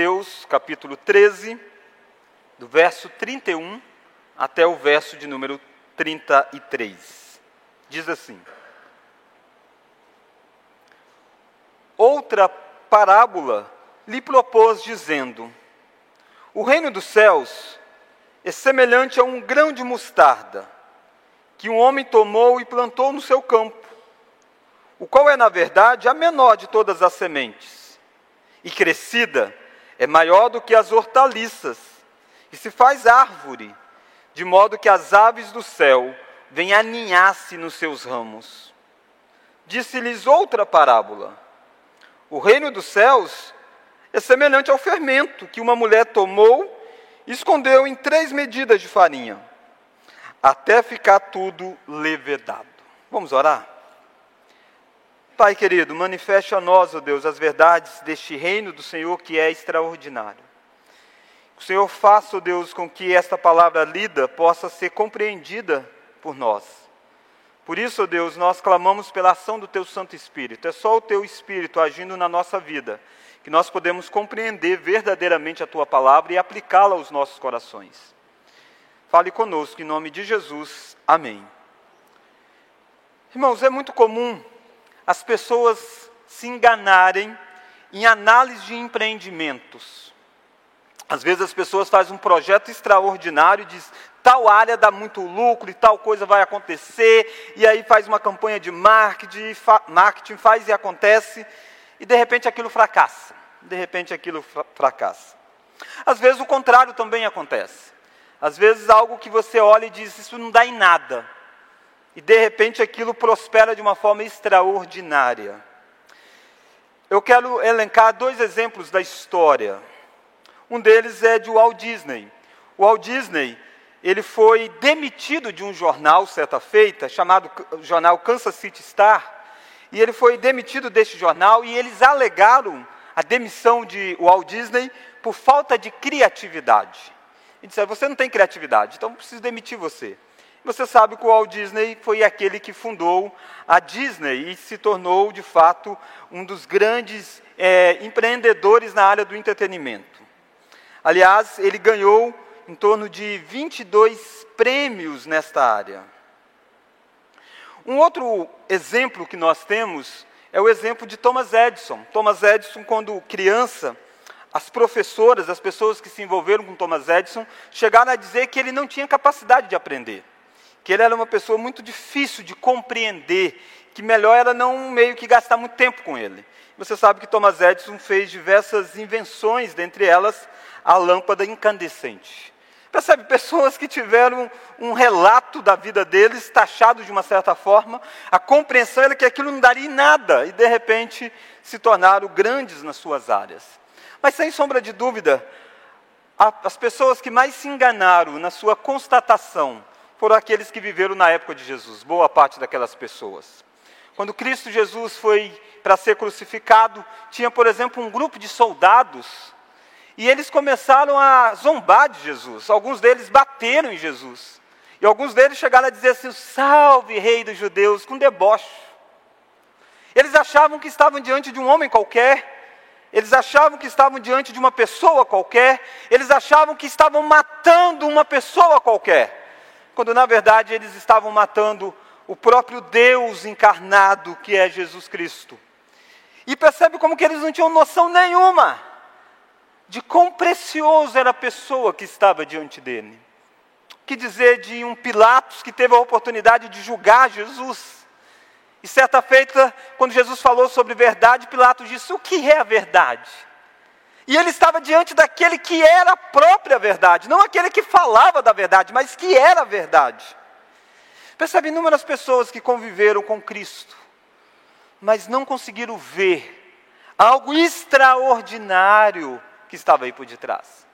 Mateus capítulo 13, do verso 31 até o verso de número 33. Diz assim: Outra parábola lhe propôs, dizendo: O reino dos céus é semelhante a um grão de mostarda, que um homem tomou e plantou no seu campo, o qual é, na verdade, a menor de todas as sementes, e crescida é maior do que as hortaliças, e se faz árvore, de modo que as aves do céu vêm aninhar-se nos seus ramos. Disse-lhes outra parábola: O reino dos céus é semelhante ao fermento que uma mulher tomou e escondeu em três medidas de farinha, até ficar tudo levedado. Vamos orar? Pai querido, manifeste a nós, ó oh Deus, as verdades deste reino do Senhor que é extraordinário. O Senhor faça, ó oh Deus, com que esta palavra lida possa ser compreendida por nós. Por isso, ó oh Deus, nós clamamos pela ação do Teu Santo Espírito. É só o Teu Espírito agindo na nossa vida que nós podemos compreender verdadeiramente a Tua palavra e aplicá-la aos nossos corações. Fale conosco, em nome de Jesus. Amém. Irmãos, é muito comum as pessoas se enganarem em análise de empreendimentos. Às vezes as pessoas fazem um projeto extraordinário e diz tal área dá muito lucro e tal coisa vai acontecer, e aí faz uma campanha de marketing, fa marketing faz e acontece, e de repente aquilo fracassa. De repente aquilo fracassa. Às vezes o contrário também acontece. Às vezes algo que você olha e diz, isso não dá em nada e de repente aquilo prospera de uma forma extraordinária. Eu quero elencar dois exemplos da história. Um deles é de Walt Disney. O Walt Disney, ele foi demitido de um jornal certa feita, chamado jornal Kansas City Star, e ele foi demitido deste jornal e eles alegaram a demissão de Walt Disney por falta de criatividade. E disseram: "Você não tem criatividade, então preciso demitir você". Você sabe que o Walt Disney foi aquele que fundou a Disney e se tornou, de fato, um dos grandes é, empreendedores na área do entretenimento. Aliás, ele ganhou em torno de 22 prêmios nesta área. Um outro exemplo que nós temos é o exemplo de Thomas Edison. Thomas Edison, quando criança, as professoras, as pessoas que se envolveram com Thomas Edison, chegaram a dizer que ele não tinha capacidade de aprender que ele era uma pessoa muito difícil de compreender, que melhor era não meio que gastar muito tempo com ele. Você sabe que Thomas Edison fez diversas invenções, dentre elas a lâmpada incandescente. Percebe? Pessoas que tiveram um relato da vida deles, taxado de uma certa forma, a compreensão era que aquilo não daria em nada, e de repente se tornaram grandes nas suas áreas. Mas sem sombra de dúvida, as pessoas que mais se enganaram na sua constatação foram aqueles que viveram na época de Jesus, boa parte daquelas pessoas. Quando Cristo Jesus foi para ser crucificado, tinha, por exemplo, um grupo de soldados, e eles começaram a zombar de Jesus. Alguns deles bateram em Jesus. E alguns deles chegaram a dizer assim: Salve, rei dos judeus, com deboche. Eles achavam que estavam diante de um homem qualquer, eles achavam que estavam diante de uma pessoa qualquer, eles achavam que estavam matando uma pessoa qualquer quando na verdade eles estavam matando o próprio Deus encarnado que é Jesus Cristo. E percebe como que eles não tinham noção nenhuma de quão precioso era a pessoa que estava diante dele. Que dizer de um Pilatos que teve a oportunidade de julgar Jesus. E certa feita, quando Jesus falou sobre verdade, Pilatos disse: O que é a verdade? E ele estava diante daquele que era a própria verdade, não aquele que falava da verdade, mas que era a verdade. Percebe inúmeras pessoas que conviveram com Cristo, mas não conseguiram ver algo extraordinário que estava aí por detrás.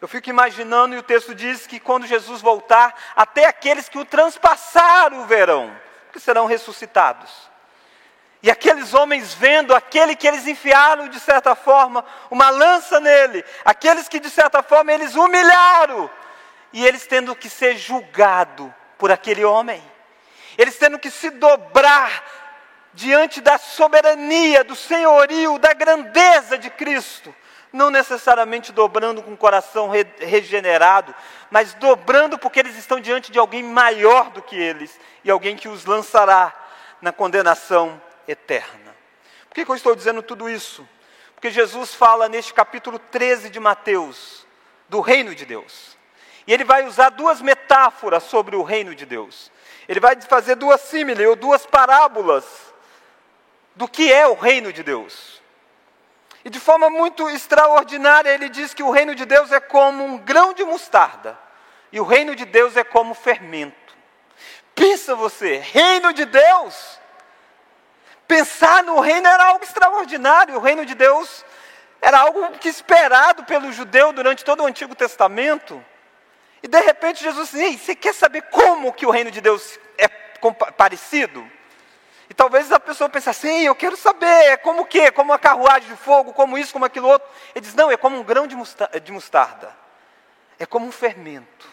Eu fico imaginando, e o texto diz que quando Jesus voltar, até aqueles que o transpassaram verão, que serão ressuscitados. E aqueles homens vendo aquele que eles enfiaram, de certa forma, uma lança nele, aqueles que, de certa forma, eles humilharam, e eles tendo que ser julgado por aquele homem, eles tendo que se dobrar diante da soberania, do senhorio, da grandeza de Cristo, não necessariamente dobrando com o coração re regenerado, mas dobrando porque eles estão diante de alguém maior do que eles e alguém que os lançará na condenação eterna. Por que, que eu estou dizendo tudo isso? Porque Jesus fala neste capítulo 13 de Mateus do reino de Deus. E ele vai usar duas metáforas sobre o reino de Deus. Ele vai fazer duas símiles ou duas parábolas do que é o reino de Deus. E de forma muito extraordinária, ele diz que o reino de Deus é como um grão de mostarda, e o reino de Deus é como fermento. Pensa você, reino de Deus. Pensar no reino era algo extraordinário. O reino de Deus era algo que esperado pelo judeu durante todo o Antigo Testamento. E de repente Jesus disse: Ei, você quer saber como que o reino de Deus é parecido? E talvez a pessoa pense assim, eu quero saber, é como o quê? Como uma carruagem de fogo, como isso, como aquilo outro. Ele diz, não, é como um grão de mostarda. É como um fermento.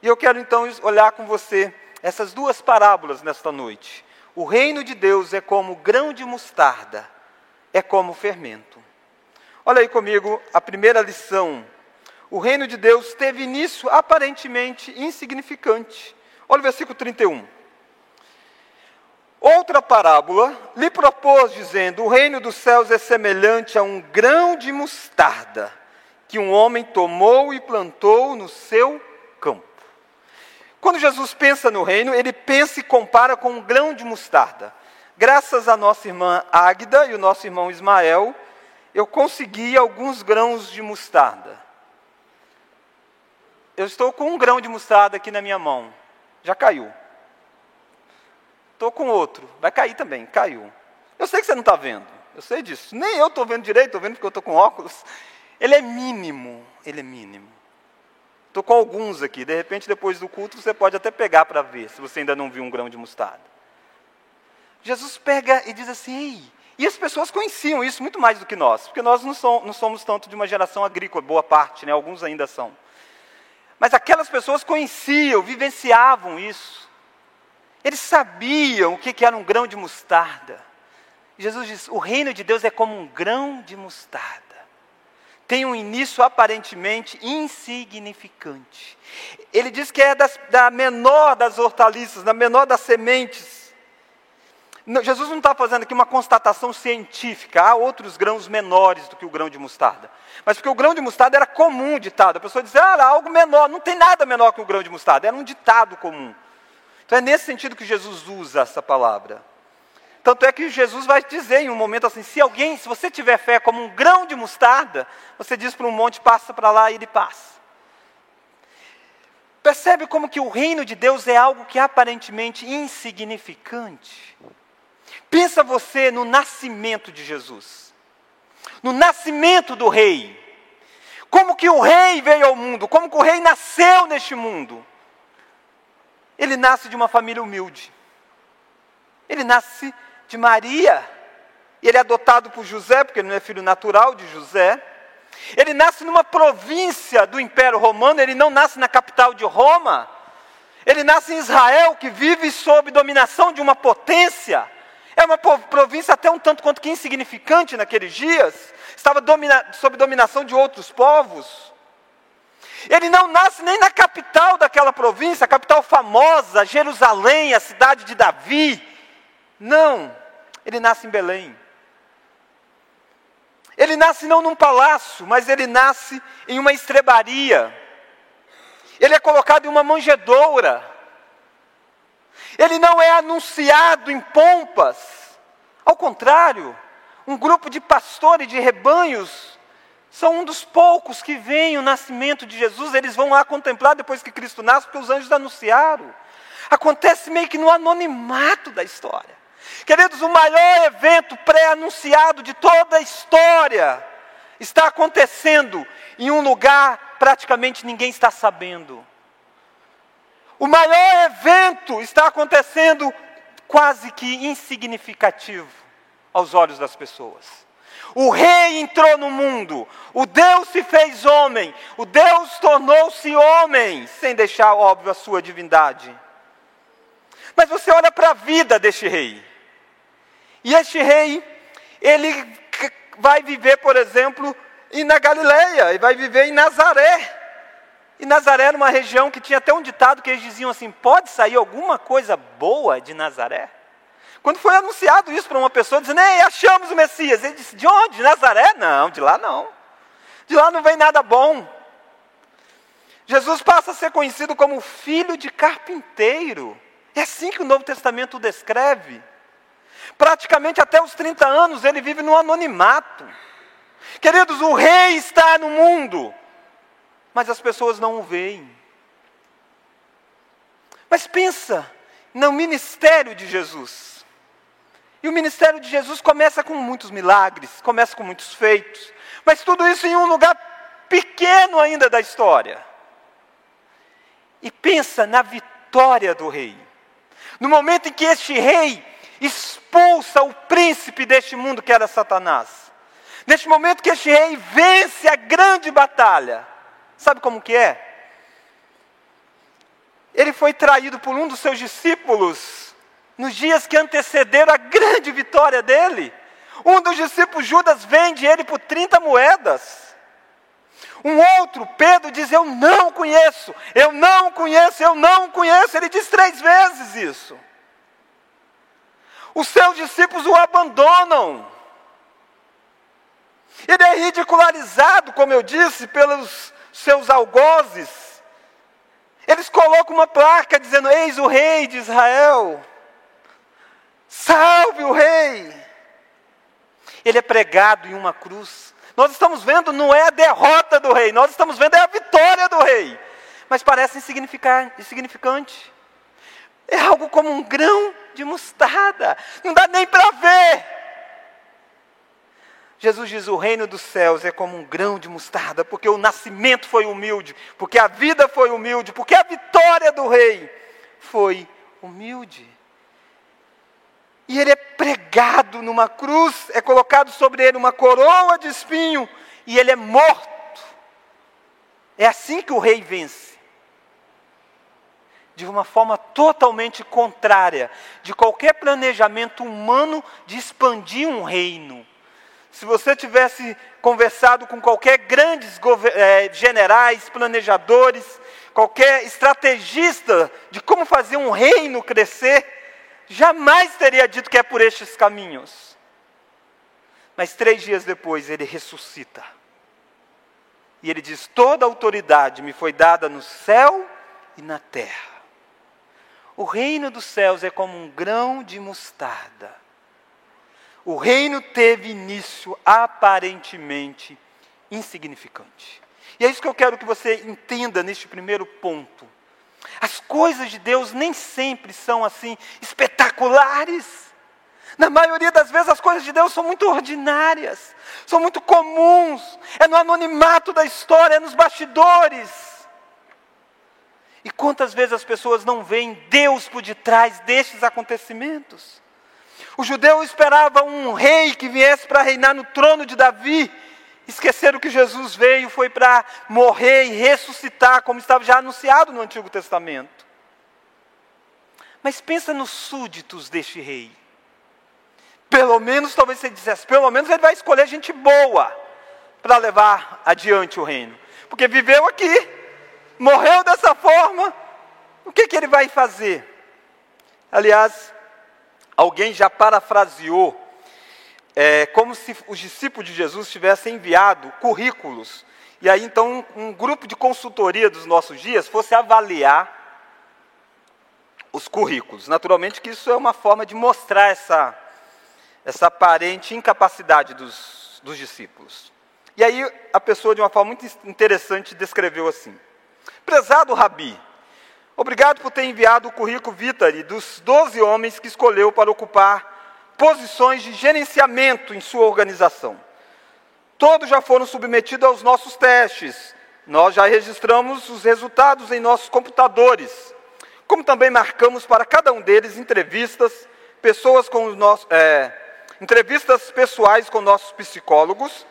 E eu quero então olhar com você essas duas parábolas nesta noite. O reino de Deus é como grão de mostarda, é como fermento. Olha aí comigo a primeira lição. O reino de Deus teve início aparentemente insignificante. Olha o versículo 31. Outra parábola lhe propôs, dizendo: O reino dos céus é semelhante a um grão de mostarda que um homem tomou e plantou no seu. Quando Jesus pensa no reino, ele pensa e compara com um grão de mostarda. Graças à nossa irmã Águida e o nosso irmão Ismael, eu consegui alguns grãos de mostarda. Eu estou com um grão de mostarda aqui na minha mão. Já caiu. Estou com outro. Vai cair também. Caiu. Eu sei que você não está vendo. Eu sei disso. Nem eu estou vendo direito, estou vendo porque eu estou com óculos. Ele é mínimo. Ele é mínimo. Estou com alguns aqui. De repente, depois do culto, você pode até pegar para ver, se você ainda não viu um grão de mostarda. Jesus pega e diz assim: Ei, e as pessoas conheciam isso muito mais do que nós, porque nós não somos, não somos tanto de uma geração agrícola, boa parte, né? alguns ainda são. Mas aquelas pessoas conheciam, vivenciavam isso. Eles sabiam o que era um grão de mostarda. Jesus diz: o reino de Deus é como um grão de mostarda. Tem um início aparentemente insignificante. Ele diz que é das, da menor das hortaliças, da menor das sementes. Jesus não está fazendo aqui uma constatação científica. Há outros grãos menores do que o grão de mostarda. Mas porque o grão de mostarda era comum um ditado. A pessoa dizia, ah, algo menor. Não tem nada menor que o grão de mostarda. Era um ditado comum. Então é nesse sentido que Jesus usa essa palavra. Tanto é que Jesus vai dizer em um momento assim: se alguém, se você tiver fé como um grão de mostarda, você diz para um monte, passa para lá e ele passa. Percebe como que o reino de Deus é algo que é aparentemente insignificante? Pensa você no nascimento de Jesus, no nascimento do rei. Como que o rei veio ao mundo, como que o rei nasceu neste mundo. Ele nasce de uma família humilde. Ele nasce de Maria. Ele é adotado por José, porque ele não é filho natural de José. Ele nasce numa província do Império Romano, ele não nasce na capital de Roma. Ele nasce em Israel, que vive sob dominação de uma potência. É uma província até um tanto quanto que insignificante naqueles dias. Estava domina sob dominação de outros povos. Ele não nasce nem na capital daquela província, a capital famosa, Jerusalém, a cidade de Davi. Não, ele nasce em Belém. Ele nasce não num palácio, mas ele nasce em uma estrebaria. Ele é colocado em uma manjedoura. Ele não é anunciado em pompas. Ao contrário, um grupo de pastores de rebanhos são um dos poucos que veem o nascimento de Jesus, eles vão lá contemplar depois que Cristo nasce, porque os anjos anunciaram. Acontece meio que no anonimato da história. Queridos, o maior evento pré-anunciado de toda a história está acontecendo em um lugar praticamente ninguém está sabendo. O maior evento está acontecendo quase que insignificativo aos olhos das pessoas. O rei entrou no mundo, o Deus se fez homem, o Deus tornou-se homem, sem deixar óbvio a sua divindade. Mas você olha para a vida deste rei. E este rei, ele vai viver, por exemplo, na Galileia e vai viver em Nazaré. E Nazaré era uma região que tinha até um ditado que eles diziam assim: pode sair alguma coisa boa de Nazaré? Quando foi anunciado isso para uma pessoa, dizendo, ei, achamos o Messias. Ele disse, de onde? De Nazaré? Não, de lá não. De lá não vem nada bom. Jesus passa a ser conhecido como filho de carpinteiro. É assim que o Novo Testamento o descreve. Praticamente até os 30 anos ele vive no anonimato. Queridos, o rei está no mundo, mas as pessoas não o veem. Mas pensa no ministério de Jesus. E o ministério de Jesus começa com muitos milagres, começa com muitos feitos, mas tudo isso em um lugar pequeno ainda da história. E pensa na vitória do rei. No momento em que este rei expulsa o príncipe deste mundo que era Satanás. Neste momento que este rei vence a grande batalha. Sabe como que é? Ele foi traído por um dos seus discípulos nos dias que antecederam a grande vitória dele. Um dos discípulos, Judas, vende ele por 30 moedas. Um outro, Pedro, diz: Eu não conheço, eu não conheço, eu não conheço. Ele diz três vezes isso. Os seus discípulos o abandonam. Ele é ridicularizado, como eu disse, pelos seus algozes. Eles colocam uma placa dizendo: Eis o rei de Israel. Salve o rei. Ele é pregado em uma cruz. Nós estamos vendo, não é a derrota do rei, nós estamos vendo é a vitória do rei. Mas parece insignificante. É algo como um grão de mostarda. Não dá nem para ver. Jesus diz: o reino dos céus é como um grão de mostarda, porque o nascimento foi humilde, porque a vida foi humilde, porque a vitória do rei foi humilde. E ele é pregado numa cruz, é colocado sobre ele uma coroa de espinho, e ele é morto. É assim que o rei vence de uma forma totalmente contrária de qualquer planejamento humano de expandir um reino. Se você tivesse conversado com qualquer grandes eh, generais, planejadores, qualquer estrategista de como fazer um reino crescer, jamais teria dito que é por estes caminhos. Mas três dias depois ele ressuscita. E ele diz: Toda autoridade me foi dada no céu e na terra. O reino dos céus é como um grão de mostarda. O reino teve início aparentemente insignificante. E é isso que eu quero que você entenda neste primeiro ponto. As coisas de Deus nem sempre são assim espetaculares. Na maioria das vezes as coisas de Deus são muito ordinárias, são muito comuns, é no anonimato da história, é nos bastidores. E quantas vezes as pessoas não veem Deus por detrás destes acontecimentos? O judeu esperava um rei que viesse para reinar no trono de Davi. Esqueceram que Jesus veio, foi para morrer e ressuscitar, como estava já anunciado no Antigo Testamento. Mas pensa nos súditos deste rei. Pelo menos, talvez você dissesse, pelo menos ele vai escolher gente boa para levar adiante o reino. Porque viveu aqui, morreu dessa forma, o que, que ele vai fazer? Aliás, alguém já parafraseou, é, como se os discípulos de Jesus tivessem enviado currículos, e aí então um, um grupo de consultoria dos nossos dias fosse avaliar os currículos. Naturalmente que isso é uma forma de mostrar essa, essa aparente incapacidade dos, dos discípulos. E aí a pessoa, de uma forma muito interessante, descreveu assim: Prezado Rabi, obrigado por ter enviado o currículo Vitari dos 12 homens que escolheu para ocupar posições de gerenciamento em sua organização. Todos já foram submetidos aos nossos testes. Nós já registramos os resultados em nossos computadores. Como também marcamos para cada um deles entrevistas, pessoas com nossos, é, entrevistas pessoais com nossos psicólogos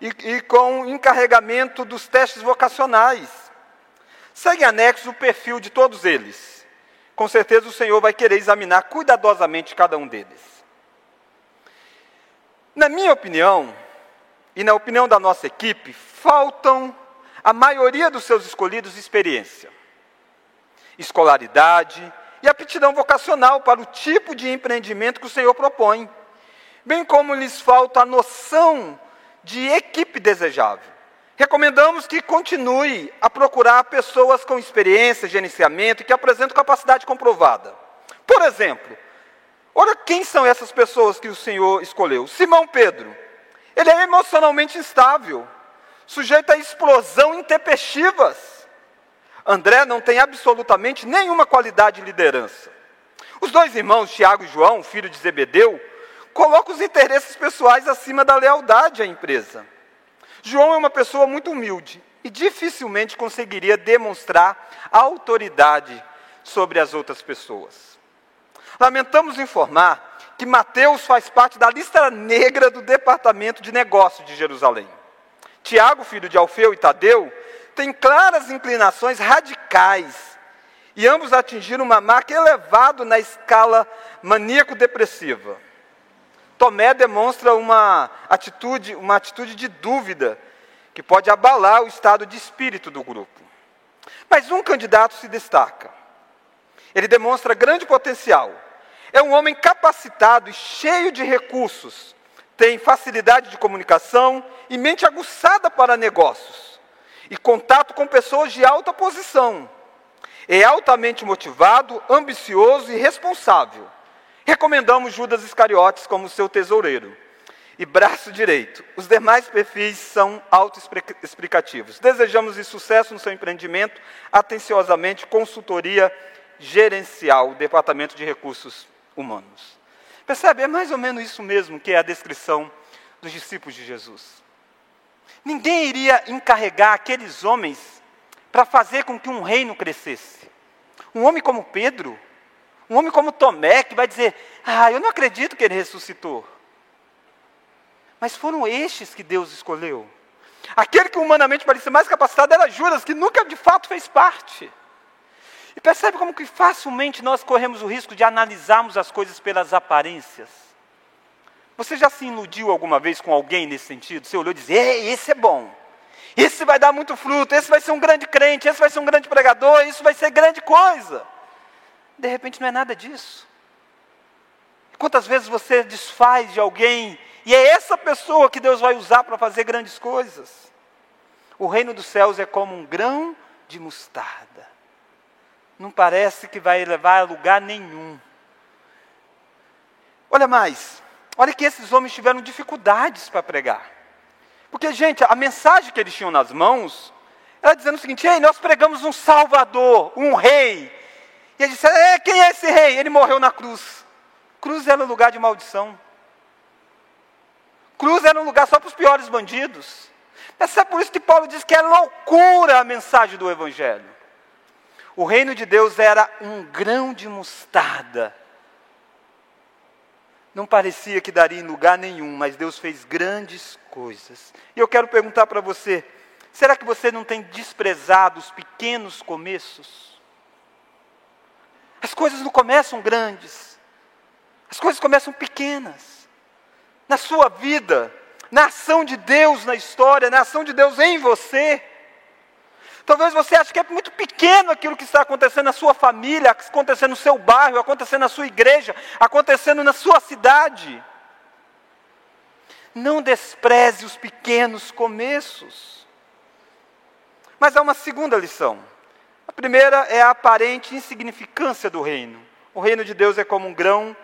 e, e com encarregamento dos testes vocacionais Segue anexo o perfil de todos eles. Com certeza o Senhor vai querer examinar cuidadosamente cada um deles. Na minha opinião, e na opinião da nossa equipe, faltam a maioria dos seus escolhidos experiência, escolaridade e aptidão vocacional para o tipo de empreendimento que o Senhor propõe, bem como lhes falta a noção de equipe desejável. Recomendamos que continue a procurar pessoas com experiência, gerenciamento e que apresentam capacidade comprovada. Por exemplo, olha quem são essas pessoas que o Senhor escolheu. Simão Pedro. Ele é emocionalmente instável, sujeito a explosão intempestivas. André não tem absolutamente nenhuma qualidade de liderança. Os dois irmãos, Tiago e João, filho de Zebedeu, colocam os interesses pessoais acima da lealdade à empresa. João é uma pessoa muito humilde e dificilmente conseguiria demonstrar autoridade sobre as outras pessoas. Lamentamos informar que Mateus faz parte da lista negra do departamento de negócios de Jerusalém. Tiago, filho de Alfeu e Tadeu, tem claras inclinações radicais e ambos atingiram uma marca elevada na escala maníaco-depressiva. Tomé demonstra uma atitude, uma atitude de dúvida que pode abalar o estado de espírito do grupo. Mas um candidato se destaca. Ele demonstra grande potencial. É um homem capacitado e cheio de recursos. Tem facilidade de comunicação e mente aguçada para negócios. E contato com pessoas de alta posição. É altamente motivado, ambicioso e responsável Recomendamos Judas Iscariotes como seu tesoureiro e braço direito. Os demais perfis são autoexplicativos. Desejamos sucesso no seu empreendimento, atenciosamente, consultoria gerencial, Departamento de Recursos Humanos. Percebe? É mais ou menos isso mesmo que é a descrição dos discípulos de Jesus. Ninguém iria encarregar aqueles homens para fazer com que um reino crescesse. Um homem como Pedro, um homem como Tomé, que vai dizer: Ah, eu não acredito que ele ressuscitou. Mas foram estes que Deus escolheu. Aquele que humanamente parecia mais capacitado era Judas, que nunca de fato fez parte. E percebe como que facilmente nós corremos o risco de analisarmos as coisas pelas aparências. Você já se iludiu alguma vez com alguém nesse sentido? Você olhou e disse: Ei, esse é bom. Esse vai dar muito fruto, esse vai ser um grande crente, esse vai ser um grande pregador, isso vai ser grande coisa. De repente não é nada disso. Quantas vezes você desfaz de alguém e é essa pessoa que Deus vai usar para fazer grandes coisas? O reino dos céus é como um grão de mostarda. Não parece que vai levar a lugar nenhum. Olha mais, olha que esses homens tiveram dificuldades para pregar. Porque, gente, a mensagem que eles tinham nas mãos era dizendo o seguinte: ei, nós pregamos um Salvador, um Rei, e ele disse: é, quem é esse rei? Ele morreu na cruz. Cruz era um lugar de maldição. Cruz era um lugar só para os piores bandidos. Essa é por isso que Paulo diz que é loucura a mensagem do Evangelho. O reino de Deus era um grão de mostarda. Não parecia que daria em lugar nenhum, mas Deus fez grandes coisas. E eu quero perguntar para você: será que você não tem desprezado os pequenos começos? As coisas não começam grandes, as coisas começam pequenas. Na sua vida, na ação de Deus na história, na ação de Deus em você. Talvez você ache que é muito pequeno aquilo que está acontecendo na sua família, acontecendo no seu bairro, acontecendo na sua igreja, acontecendo na sua cidade. Não despreze os pequenos começos. Mas há uma segunda lição. A primeira é a aparente insignificância do reino. O reino de Deus é como um grão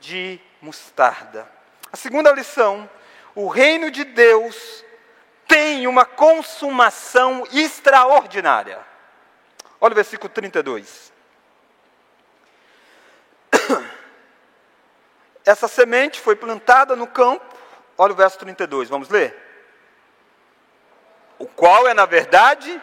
de mostarda. A segunda lição, o reino de Deus tem uma consumação extraordinária. Olha o versículo 32. Essa semente foi plantada no campo. Olha o verso 32, vamos ler. O qual é, na verdade,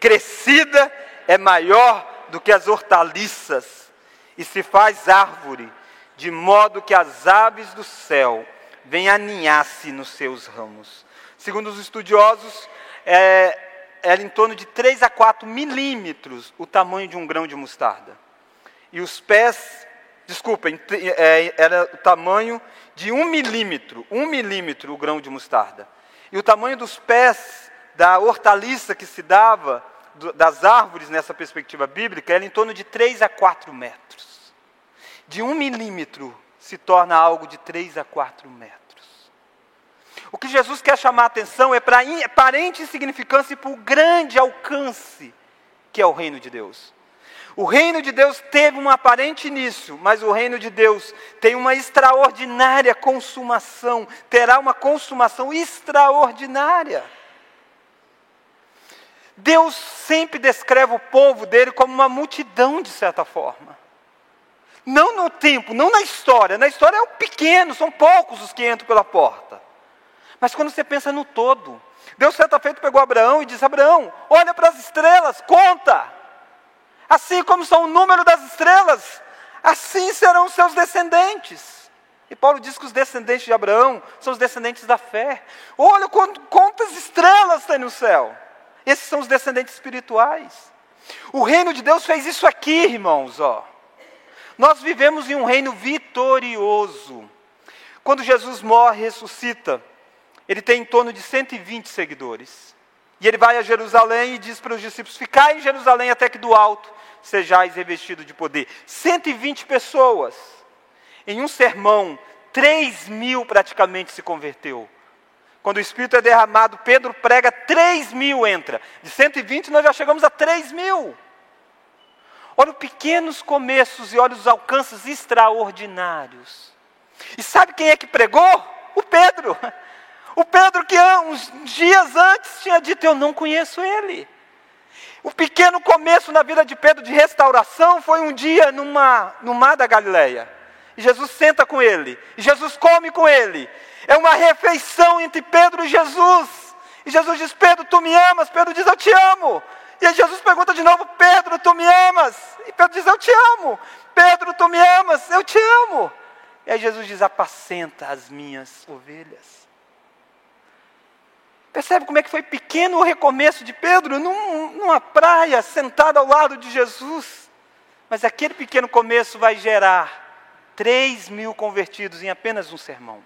crescida é maior do que as hortaliças e se faz árvore, de modo que as aves do céu vêm aninhar-se nos seus ramos. Segundo os estudiosos, é, era em torno de 3 a 4 milímetros o tamanho de um grão de mostarda. E os pés desculpem, é, era o tamanho de um milímetro, um milímetro o grão de mostarda. E o tamanho dos pés da hortaliça que se dava, das árvores nessa perspectiva bíblica, era em torno de 3 a 4 metros. De um milímetro se torna algo de 3 a 4 metros. O que Jesus quer chamar a atenção é para a aparente insignificância e para o grande alcance que é o reino de Deus. O reino de Deus teve um aparente início, mas o reino de Deus tem uma extraordinária consumação, terá uma consumação extraordinária. Deus sempre descreve o povo dele como uma multidão, de certa forma. Não no tempo, não na história. Na história é o pequeno, são poucos os que entram pela porta. Mas quando você pensa no todo, Deus certa feita pegou Abraão e disse: Abraão, olha para as estrelas, conta. Assim como são o número das estrelas, assim serão os seus descendentes. E Paulo diz que os descendentes de Abraão são os descendentes da fé. Olha quantas estrelas tem no céu. Esses são os descendentes espirituais. O reino de Deus fez isso aqui, irmãos, ó. Nós vivemos em um reino vitorioso. Quando Jesus morre e ressuscita, ele tem em torno de 120 seguidores. E ele vai a Jerusalém e diz para os discípulos: Ficai em Jerusalém até que do alto sejais revestidos de poder. 120 pessoas. Em um sermão, 3 mil praticamente se converteu. Quando o Espírito é derramado, Pedro prega, 3 mil entra. De 120 nós já chegamos a 3 mil. Olha os pequenos começos e olha os alcances extraordinários. E sabe quem é que pregou? O Pedro. O Pedro que uns dias antes tinha dito: Eu não conheço ele. O pequeno começo na vida de Pedro de restauração foi um dia numa, no mar da Galileia. E Jesus senta com ele. E Jesus come com ele. É uma refeição entre Pedro e Jesus. E Jesus diz: Pedro, tu me amas? Pedro diz: Eu te amo. E aí Jesus pergunta de novo: Pedro, tu me amas? E Pedro diz: Eu te amo. Pedro, tu me amas? Eu te amo. E aí Jesus diz: Apacenta as minhas ovelhas. Percebe como é que foi pequeno o recomeço de Pedro num, numa praia, sentado ao lado de Jesus. Mas aquele pequeno começo vai gerar 3 mil convertidos em apenas um sermão.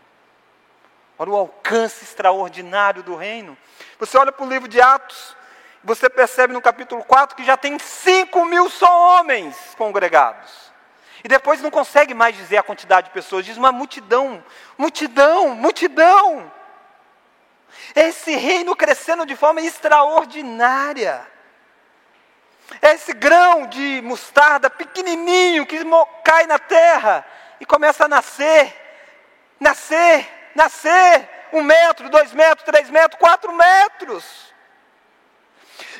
Olha o alcance extraordinário do reino. Você olha para o livro de Atos, você percebe no capítulo 4 que já tem 5 mil só homens congregados. E depois não consegue mais dizer a quantidade de pessoas, diz uma multidão, multidão, multidão. Esse reino crescendo de forma extraordinária. Esse grão de mostarda pequenininho que cai na terra e começa a nascer, nascer, nascer. Um metro, dois metros, três metros, quatro metros.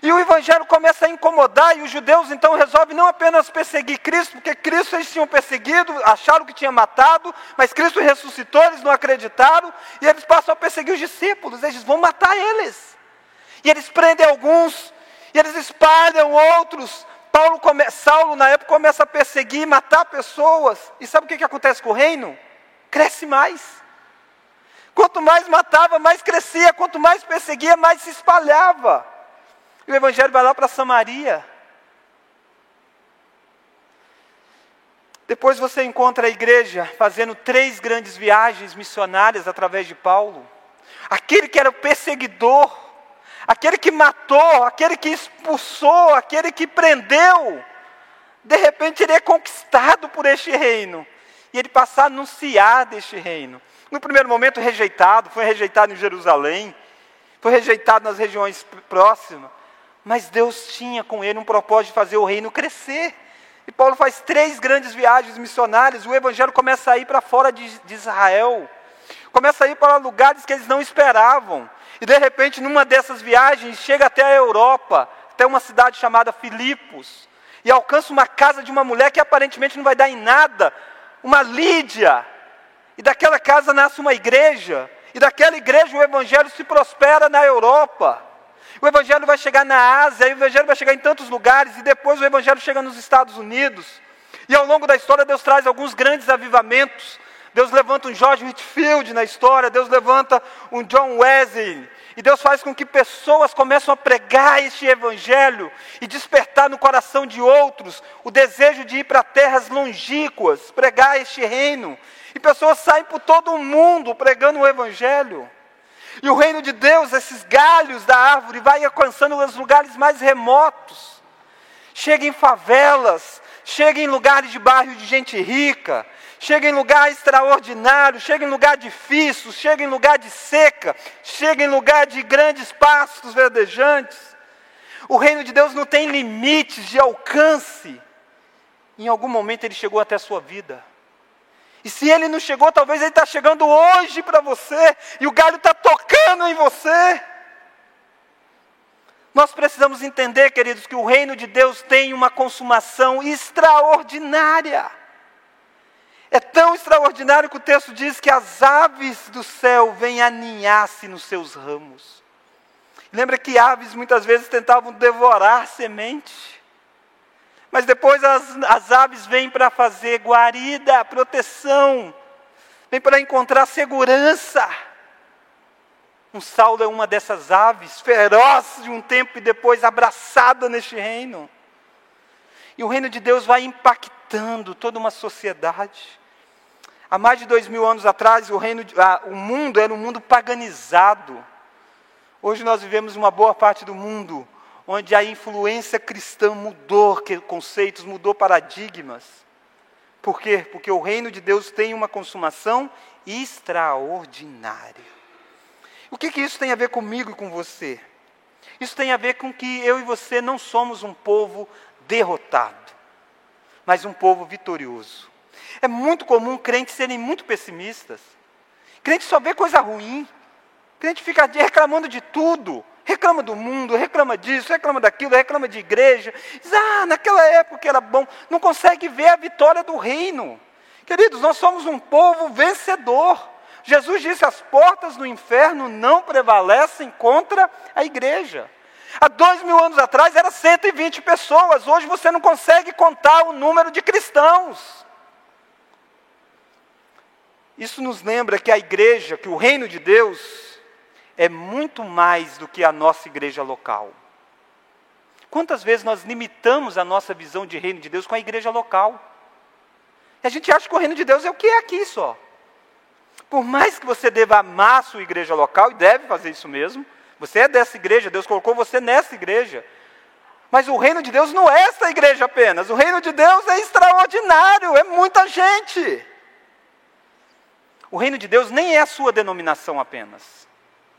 E o evangelho começa a incomodar, e os judeus então resolvem não apenas perseguir Cristo, porque Cristo eles tinham perseguido, acharam que tinha matado, mas Cristo ressuscitou, eles não acreditaram, e eles passam a perseguir os discípulos, eles vão matar eles. E eles prendem alguns, e eles espalham outros. Paulo come, Saulo, na época, começa a perseguir, matar pessoas. E sabe o que, que acontece com o reino? Cresce mais. Quanto mais matava, mais crescia. Quanto mais perseguia, mais se espalhava. E o Evangelho vai lá para Samaria. Depois você encontra a igreja fazendo três grandes viagens missionárias através de Paulo. Aquele que era o perseguidor, aquele que matou, aquele que expulsou, aquele que prendeu, de repente ele é conquistado por este reino. E ele passa a anunciar deste reino. No primeiro momento rejeitado, foi rejeitado em Jerusalém, foi rejeitado nas regiões próximas. Mas Deus tinha com ele um propósito de fazer o reino crescer. E Paulo faz três grandes viagens missionárias, o evangelho começa a ir para fora de, de Israel, começa a ir para lugares que eles não esperavam. E de repente, numa dessas viagens, chega até a Europa, até uma cidade chamada Filipos, e alcança uma casa de uma mulher que aparentemente não vai dar em nada, uma Lídia. E daquela casa nasce uma igreja, e daquela igreja o evangelho se prospera na Europa. O Evangelho vai chegar na Ásia, o Evangelho vai chegar em tantos lugares, e depois o Evangelho chega nos Estados Unidos. E ao longo da história, Deus traz alguns grandes avivamentos. Deus levanta um George Whitfield na história, Deus levanta um John Wesley. E Deus faz com que pessoas comecem a pregar este evangelho e despertar no coração de outros o desejo de ir para terras longínquas, pregar este reino. E pessoas saem por todo o mundo pregando o evangelho. E o reino de Deus, esses galhos da árvore, vai alcançando os lugares mais remotos. Chega em favelas, chega em lugares de bairro de gente rica, chega em lugar extraordinário, chega em lugar difícil, chega em lugar de seca, chega em lugar de grandes pastos verdejantes. O reino de Deus não tem limites de alcance. Em algum momento ele chegou até a sua vida. E se ele não chegou, talvez ele está chegando hoje para você, e o galho está tocando em você. Nós precisamos entender, queridos, que o reino de Deus tem uma consumação extraordinária. É tão extraordinário que o texto diz que as aves do céu vêm aninhar-se nos seus ramos. Lembra que aves muitas vezes tentavam devorar semente. Mas depois as, as aves vêm para fazer guarida, proteção, vêm para encontrar segurança. Um Saulo é uma dessas aves, feroz de um tempo e depois abraçada neste reino. E o reino de Deus vai impactando toda uma sociedade. Há mais de dois mil anos atrás, o, reino, o mundo era um mundo paganizado. Hoje nós vivemos uma boa parte do mundo onde a influência cristã mudou conceitos, mudou paradigmas. Por quê? Porque o reino de Deus tem uma consumação extraordinária. O que, que isso tem a ver comigo e com você? Isso tem a ver com que eu e você não somos um povo derrotado, mas um povo vitorioso. É muito comum crentes serem muito pessimistas. Crente só vê coisa ruim. Crente fica reclamando de tudo. Reclama do mundo, reclama disso, reclama daquilo, reclama de igreja. Diz, ah, naquela época era bom. Não consegue ver a vitória do reino. Queridos, nós somos um povo vencedor. Jesus disse: as portas do inferno não prevalecem contra a igreja. Há dois mil anos atrás era 120 pessoas, hoje você não consegue contar o número de cristãos. Isso nos lembra que a igreja, que o reino de Deus, é muito mais do que a nossa igreja local. Quantas vezes nós limitamos a nossa visão de reino de Deus com a igreja local? E a gente acha que o reino de Deus é o que é aqui só. Por mais que você deva amar a sua igreja local, e deve fazer isso mesmo, você é dessa igreja, Deus colocou você nessa igreja. Mas o reino de Deus não é essa igreja apenas, o reino de Deus é extraordinário, é muita gente. O reino de Deus nem é a sua denominação apenas.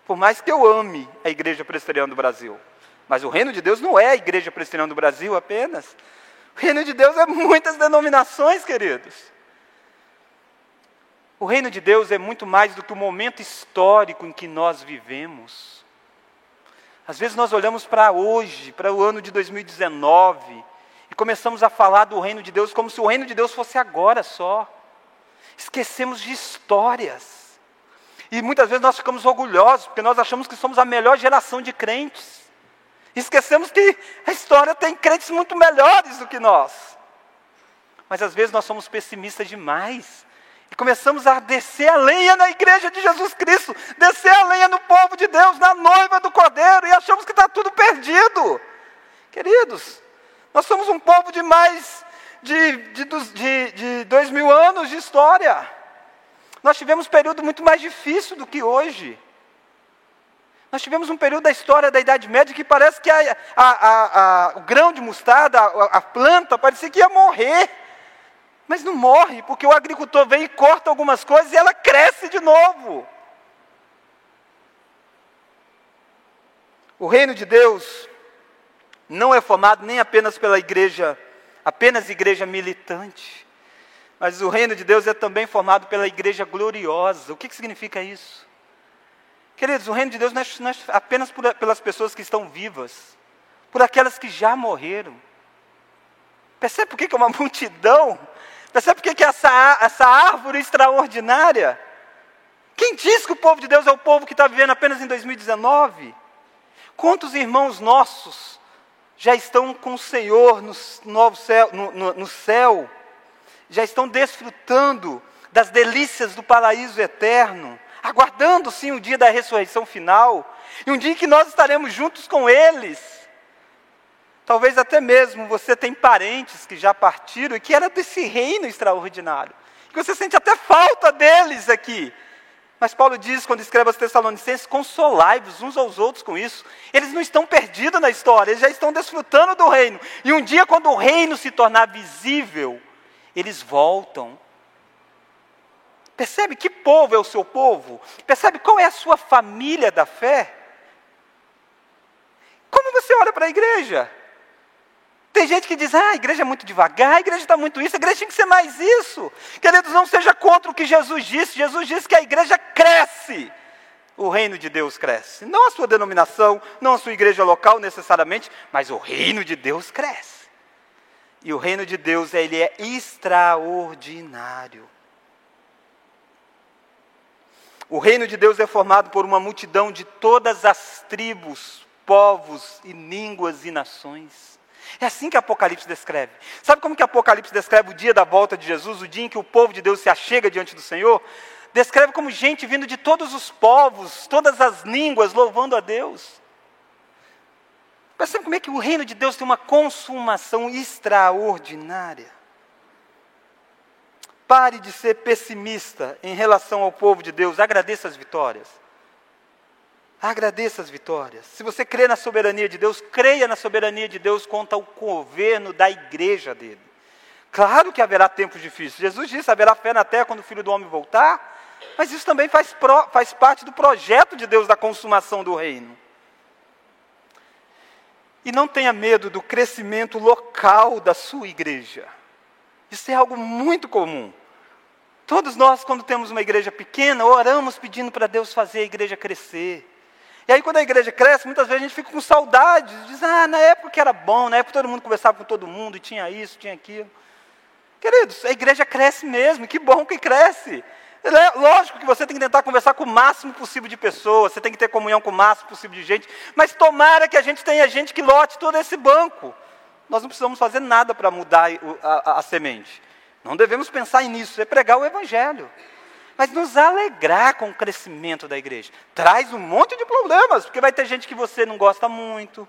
Por mais que eu ame a Igreja Presbiteriana do Brasil, mas o reino de Deus não é a Igreja Presbiteriana do Brasil apenas. O reino de Deus é muitas denominações, queridos. O reino de Deus é muito mais do que o momento histórico em que nós vivemos. Às vezes nós olhamos para hoje, para o ano de 2019, e começamos a falar do reino de Deus como se o reino de Deus fosse agora só. Esquecemos de histórias. E muitas vezes nós ficamos orgulhosos, porque nós achamos que somos a melhor geração de crentes. Esquecemos que a história tem crentes muito melhores do que nós. Mas às vezes nós somos pessimistas demais. E começamos a descer a lenha na igreja de Jesus Cristo, descer a lenha no povo de Deus, na noiva do Cordeiro, e achamos que está tudo perdido. Queridos, nós somos um povo de mais de, de, de, de dois mil anos de história. Nós tivemos um período muito mais difícil do que hoje. Nós tivemos um período da história da Idade Média que parece que a, a, a, o grão de mostarda, a, planta, parecia que ia morrer. Mas não morre, porque o agricultor vem e corta algumas coisas e ela cresce de novo. O reino de Deus não é formado nem apenas pela igreja, apenas igreja militante. Mas o reino de Deus é também formado pela igreja gloriosa. O que, que significa isso? Queridos, o reino de Deus não é, não é apenas por, pelas pessoas que estão vivas, por aquelas que já morreram. Percebe por que, que é uma multidão? Percebe por que, que é essa, essa árvore extraordinária? Quem diz que o povo de Deus é o povo que está vivendo apenas em 2019? Quantos irmãos nossos já estão com o Senhor no, novo céu, no, no, no céu? já estão desfrutando das delícias do paraíso eterno, aguardando sim o dia da ressurreição final, e um dia que nós estaremos juntos com eles. Talvez até mesmo você tem parentes que já partiram e que era desse reino extraordinário, que você sente até falta deles aqui. Mas Paulo diz, quando escreve aos Tessalonicenses, consolai-vos uns aos outros com isso. Eles não estão perdidos na história, eles já estão desfrutando do reino. E um dia, quando o reino se tornar visível, eles voltam. Percebe que povo é o seu povo? Percebe qual é a sua família da fé? Como você olha para a igreja? Tem gente que diz, ah, a igreja é muito devagar, a igreja está muito isso, a igreja tem que ser mais isso. Queridos, não seja contra o que Jesus disse. Jesus disse que a igreja cresce. O reino de Deus cresce. Não a sua denominação, não a sua igreja local necessariamente, mas o reino de Deus cresce. E o reino de Deus, ele é extraordinário. O reino de Deus é formado por uma multidão de todas as tribos, povos e línguas e nações. É assim que Apocalipse descreve. Sabe como que Apocalipse descreve o dia da volta de Jesus, o dia em que o povo de Deus se achega diante do Senhor? Descreve como gente vindo de todos os povos, todas as línguas, louvando a Deus. Percebe como é que o reino de Deus tem uma consumação extraordinária? Pare de ser pessimista em relação ao povo de Deus, agradeça as vitórias. Agradeça as vitórias. Se você crê na soberania de Deus, creia na soberania de Deus quanto ao governo da igreja dele. Claro que haverá tempos difíceis. Jesus disse: haverá fé na terra quando o filho do homem voltar. Mas isso também faz, pro, faz parte do projeto de Deus da consumação do reino. E não tenha medo do crescimento local da sua igreja. Isso é algo muito comum. Todos nós, quando temos uma igreja pequena, oramos pedindo para Deus fazer a igreja crescer. E aí, quando a igreja cresce, muitas vezes a gente fica com saudade, diz, ah, na época que era bom, na época todo mundo conversava com todo mundo, e tinha isso, tinha aquilo. Queridos, a igreja cresce mesmo, que bom que cresce. Lógico que você tem que tentar conversar com o máximo possível de pessoas, você tem que ter comunhão com o máximo possível de gente, mas tomara que a gente tenha gente que lote todo esse banco. Nós não precisamos fazer nada para mudar a, a, a semente. Não devemos pensar nisso, é pregar o Evangelho mas nos alegrar com o crescimento da igreja. Traz um monte de problemas, porque vai ter gente que você não gosta muito,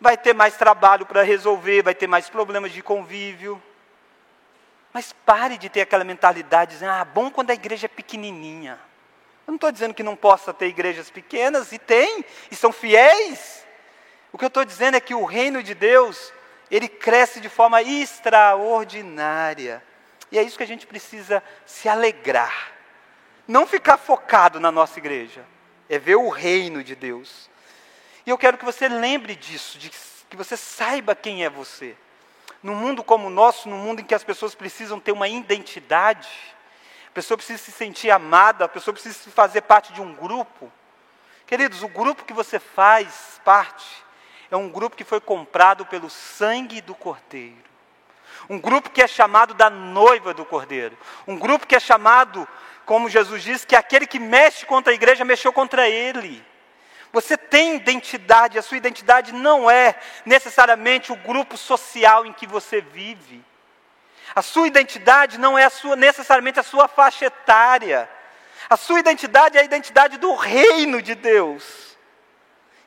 vai ter mais trabalho para resolver, vai ter mais problemas de convívio. Mas pare de ter aquela mentalidade dizendo, ah, bom quando a igreja é pequenininha. Eu não estou dizendo que não possa ter igrejas pequenas, e tem, e são fiéis. O que eu estou dizendo é que o reino de Deus, ele cresce de forma extraordinária. E é isso que a gente precisa se alegrar não ficar focado na nossa igreja, é ver o reino de Deus. E eu quero que você lembre disso, de que você saiba quem é você. Num mundo como o nosso, num mundo em que as pessoas precisam ter uma identidade, a pessoa precisa se sentir amada, a pessoa precisa fazer parte de um grupo. Queridos, o grupo que você faz parte é um grupo que foi comprado pelo sangue do Cordeiro. Um grupo que é chamado da noiva do Cordeiro. Um grupo que é chamado como Jesus diz, que aquele que mexe contra a igreja mexeu contra ele. Você tem identidade, a sua identidade não é necessariamente o grupo social em que você vive. A sua identidade não é a sua, necessariamente a sua faixa etária. A sua identidade é a identidade do reino de Deus.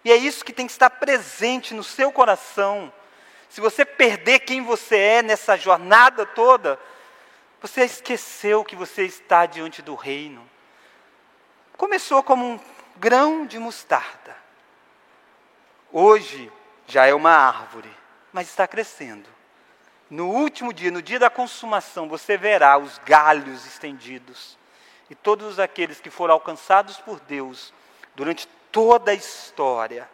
E é isso que tem que estar presente no seu coração. Se você perder quem você é nessa jornada toda, você esqueceu que você está diante do reino. Começou como um grão de mostarda. Hoje já é uma árvore, mas está crescendo. No último dia, no dia da consumação, você verá os galhos estendidos. E todos aqueles que foram alcançados por Deus durante toda a história,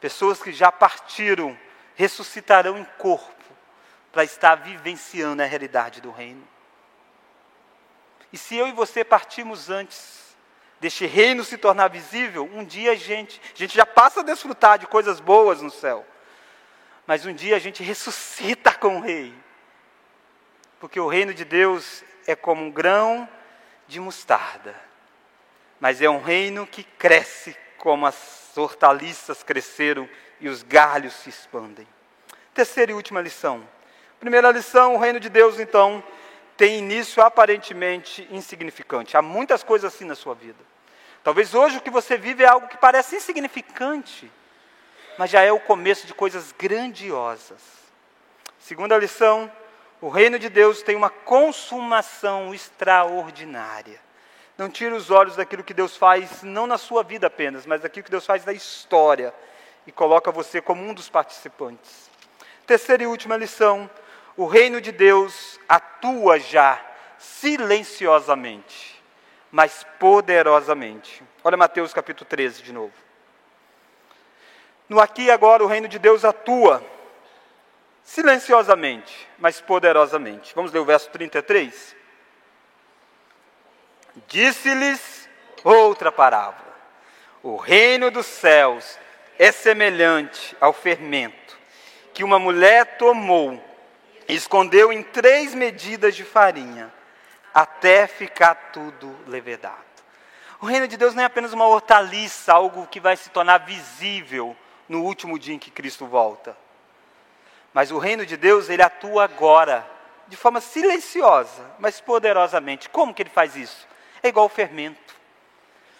pessoas que já partiram, ressuscitarão em corpo para estar vivenciando a realidade do reino. E se eu e você partirmos antes deste reino se tornar visível, um dia a gente, a gente já passa a desfrutar de coisas boas no céu. Mas um dia a gente ressuscita com o rei. Porque o reino de Deus é como um grão de mostarda. Mas é um reino que cresce como as hortaliças cresceram e os galhos se expandem. Terceira e última lição. Primeira lição, o reino de Deus, então, tem início aparentemente insignificante. Há muitas coisas assim na sua vida. Talvez hoje o que você vive é algo que parece insignificante, mas já é o começo de coisas grandiosas. Segunda lição: o reino de Deus tem uma consumação extraordinária. Não tire os olhos daquilo que Deus faz, não na sua vida apenas, mas daquilo que Deus faz na história, e coloca você como um dos participantes. Terceira e última lição: o reino de Deus atua já silenciosamente, mas poderosamente. Olha Mateus capítulo 13 de novo. No aqui e agora o reino de Deus atua silenciosamente, mas poderosamente. Vamos ler o verso 33? Disse-lhes outra parábola: O reino dos céus é semelhante ao fermento que uma mulher tomou escondeu em três medidas de farinha, até ficar tudo levedado. O reino de Deus não é apenas uma hortaliça, algo que vai se tornar visível no último dia em que Cristo volta. Mas o reino de Deus, ele atua agora, de forma silenciosa, mas poderosamente. Como que ele faz isso? É igual o fermento.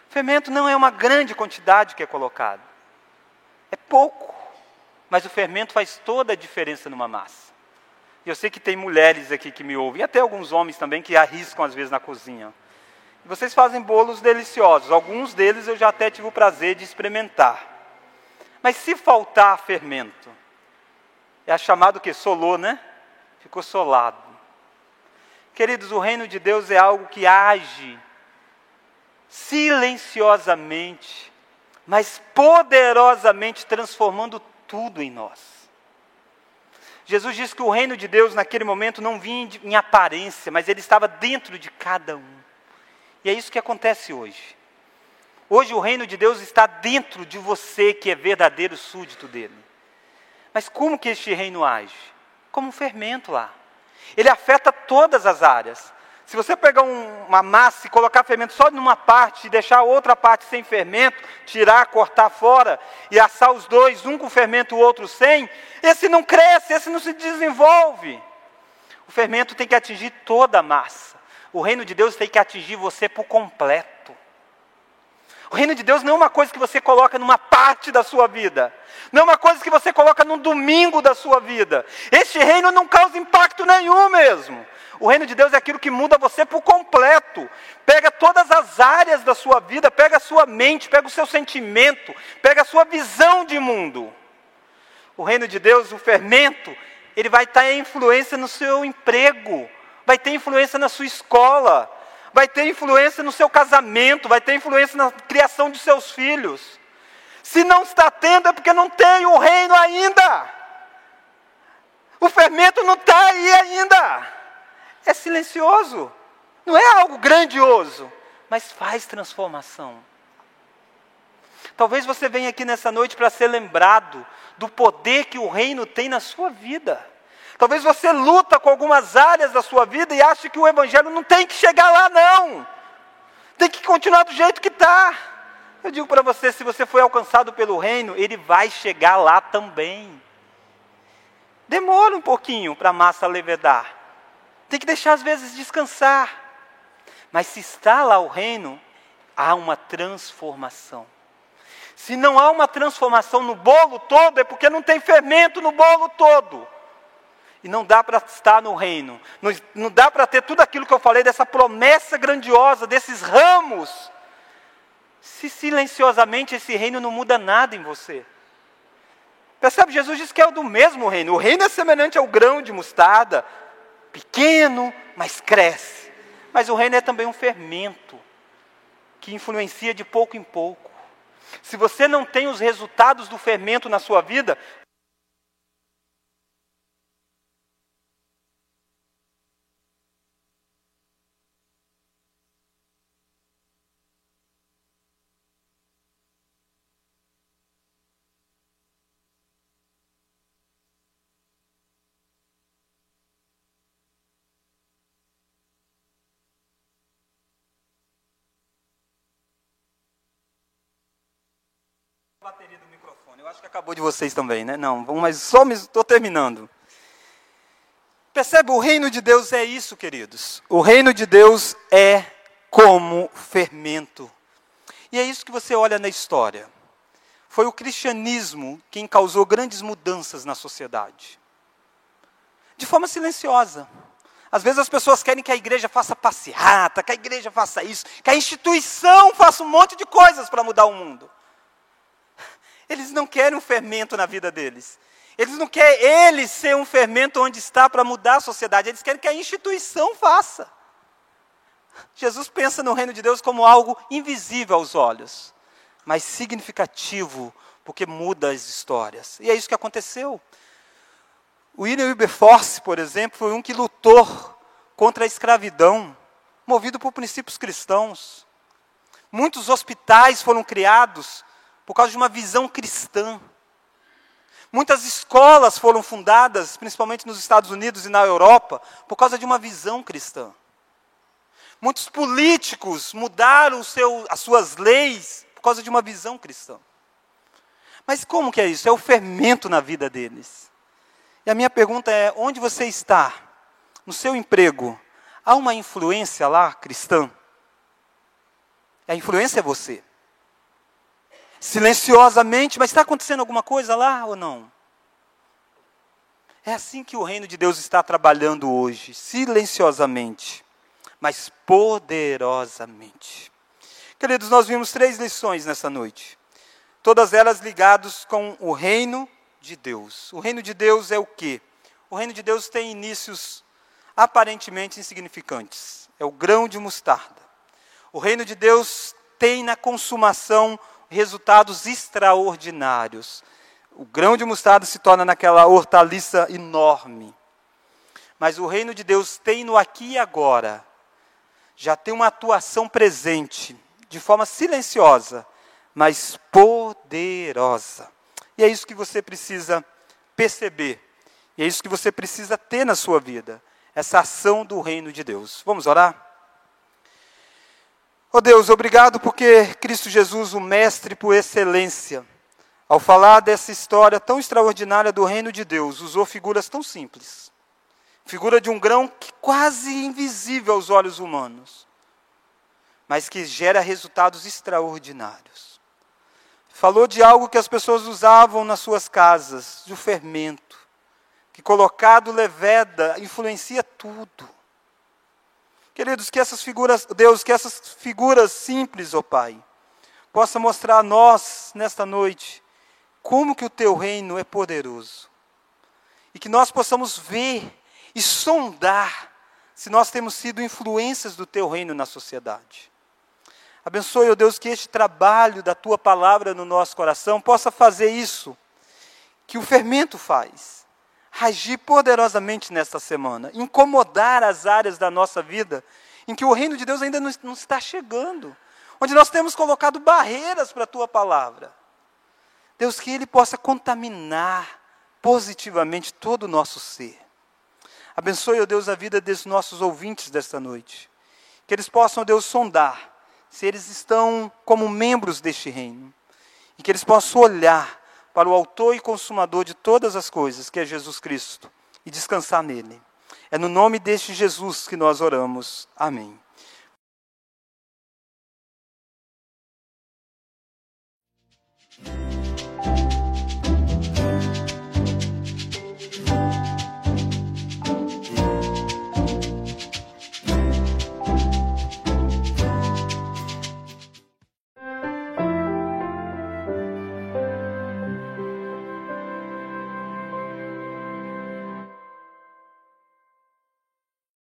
O fermento não é uma grande quantidade que é colocado. É pouco. Mas o fermento faz toda a diferença numa massa. E eu sei que tem mulheres aqui que me ouvem, e até alguns homens também que arriscam às vezes na cozinha. E vocês fazem bolos deliciosos, alguns deles eu já até tive o prazer de experimentar. Mas se faltar fermento, é chamado que solou, né? Ficou solado. Queridos, o reino de Deus é algo que age silenciosamente, mas poderosamente transformando tudo em nós. Jesus disse que o reino de Deus naquele momento não vinha em aparência, mas ele estava dentro de cada um. E é isso que acontece hoje. Hoje o reino de Deus está dentro de você que é verdadeiro súdito dele. Mas como que este reino age? Como um fermento lá. Ele afeta todas as áreas. Se você pegar um, uma massa e colocar fermento só numa parte e deixar a outra parte sem fermento, tirar, cortar fora e assar os dois, um com fermento o outro sem, esse não cresce, esse não se desenvolve. O fermento tem que atingir toda a massa. O reino de Deus tem que atingir você por completo. O reino de Deus não é uma coisa que você coloca numa parte da sua vida. Não é uma coisa que você coloca num domingo da sua vida. Este reino não causa impacto nenhum mesmo. O reino de Deus é aquilo que muda você por completo. Pega todas as áreas da sua vida, pega a sua mente, pega o seu sentimento, pega a sua visão de mundo. O reino de Deus, o fermento, ele vai ter influência no seu emprego, vai ter influência na sua escola, vai ter influência no seu casamento, vai ter influência na criação de seus filhos. Se não está tendo, é porque não tem o reino ainda. O fermento não está aí ainda é silencioso, não é algo grandioso, mas faz transformação. Talvez você venha aqui nessa noite para ser lembrado do poder que o reino tem na sua vida. Talvez você luta com algumas áreas da sua vida e ache que o evangelho não tem que chegar lá não. Tem que continuar do jeito que está. Eu digo para você, se você foi alcançado pelo reino, ele vai chegar lá também. Demora um pouquinho para a massa levedar. Tem que deixar às vezes descansar. Mas se está lá o reino, há uma transformação. Se não há uma transformação no bolo todo, é porque não tem fermento no bolo todo. E não dá para estar no reino. Não, não dá para ter tudo aquilo que eu falei, dessa promessa grandiosa, desses ramos. Se silenciosamente esse reino não muda nada em você. Percebe? Jesus diz que é o do mesmo reino. O reino é semelhante ao grão de mostarda, pequeno, mas cresce. Mas o reino é também um fermento que influencia de pouco em pouco. Se você não tem os resultados do fermento na sua vida, Eu acho que acabou de vocês também, né? Não, mas só estou terminando. Percebe? O reino de Deus é isso, queridos. O reino de Deus é como fermento. E é isso que você olha na história. Foi o cristianismo quem causou grandes mudanças na sociedade. De forma silenciosa. Às vezes as pessoas querem que a igreja faça passeata, que a igreja faça isso, que a instituição faça um monte de coisas para mudar o mundo. Eles não querem um fermento na vida deles. Eles não querem ele ser um fermento onde está para mudar a sociedade. Eles querem que a instituição faça. Jesus pensa no reino de Deus como algo invisível aos olhos, mas significativo, porque muda as histórias. E é isso que aconteceu. O William Wilberforce, por exemplo, foi um que lutou contra a escravidão, movido por princípios cristãos. Muitos hospitais foram criados por causa de uma visão cristã. Muitas escolas foram fundadas, principalmente nos Estados Unidos e na Europa, por causa de uma visão cristã. Muitos políticos mudaram seu, as suas leis por causa de uma visão cristã. Mas como que é isso? É o fermento na vida deles. E a minha pergunta é: onde você está? No seu emprego, há uma influência lá cristã? A influência é você silenciosamente, mas está acontecendo alguma coisa lá ou não? É assim que o reino de Deus está trabalhando hoje, silenciosamente, mas poderosamente. Queridos, nós vimos três lições nessa noite, todas elas ligadas com o reino de Deus. O reino de Deus é o quê? O reino de Deus tem inícios aparentemente insignificantes. É o grão de mostarda. O reino de Deus tem na consumação resultados extraordinários. O grão de mostarda se torna naquela hortaliça enorme. Mas o reino de Deus tem no aqui e agora, já tem uma atuação presente, de forma silenciosa, mas poderosa. E é isso que você precisa perceber. E é isso que você precisa ter na sua vida. Essa ação do reino de Deus. Vamos orar? Oh Deus, obrigado porque Cristo Jesus, o Mestre por excelência, ao falar dessa história tão extraordinária do reino de Deus, usou figuras tão simples. Figura de um grão que quase invisível aos olhos humanos, mas que gera resultados extraordinários. Falou de algo que as pessoas usavam nas suas casas, de um fermento, que colocado leveda influencia tudo. Queridos, que essas figuras, Deus, que essas figuras simples, ó oh Pai, possa mostrar a nós nesta noite como que o teu reino é poderoso. E que nós possamos ver e sondar se nós temos sido influências do teu reino na sociedade. Abençoe, ó oh Deus, que este trabalho da tua palavra no nosso coração possa fazer isso que o fermento faz agir poderosamente nesta semana, incomodar as áreas da nossa vida em que o reino de Deus ainda não, não está chegando, onde nós temos colocado barreiras para a tua palavra. Deus, que Ele possa contaminar positivamente todo o nosso ser. Abençoe, ó Deus, a vida dos nossos ouvintes desta noite. Que eles possam, Deus, sondar se eles estão como membros deste reino. E que eles possam olhar para o autor e consumador de todas as coisas, que é Jesus Cristo, e descansar nele. É no nome deste Jesus que nós oramos. Amém.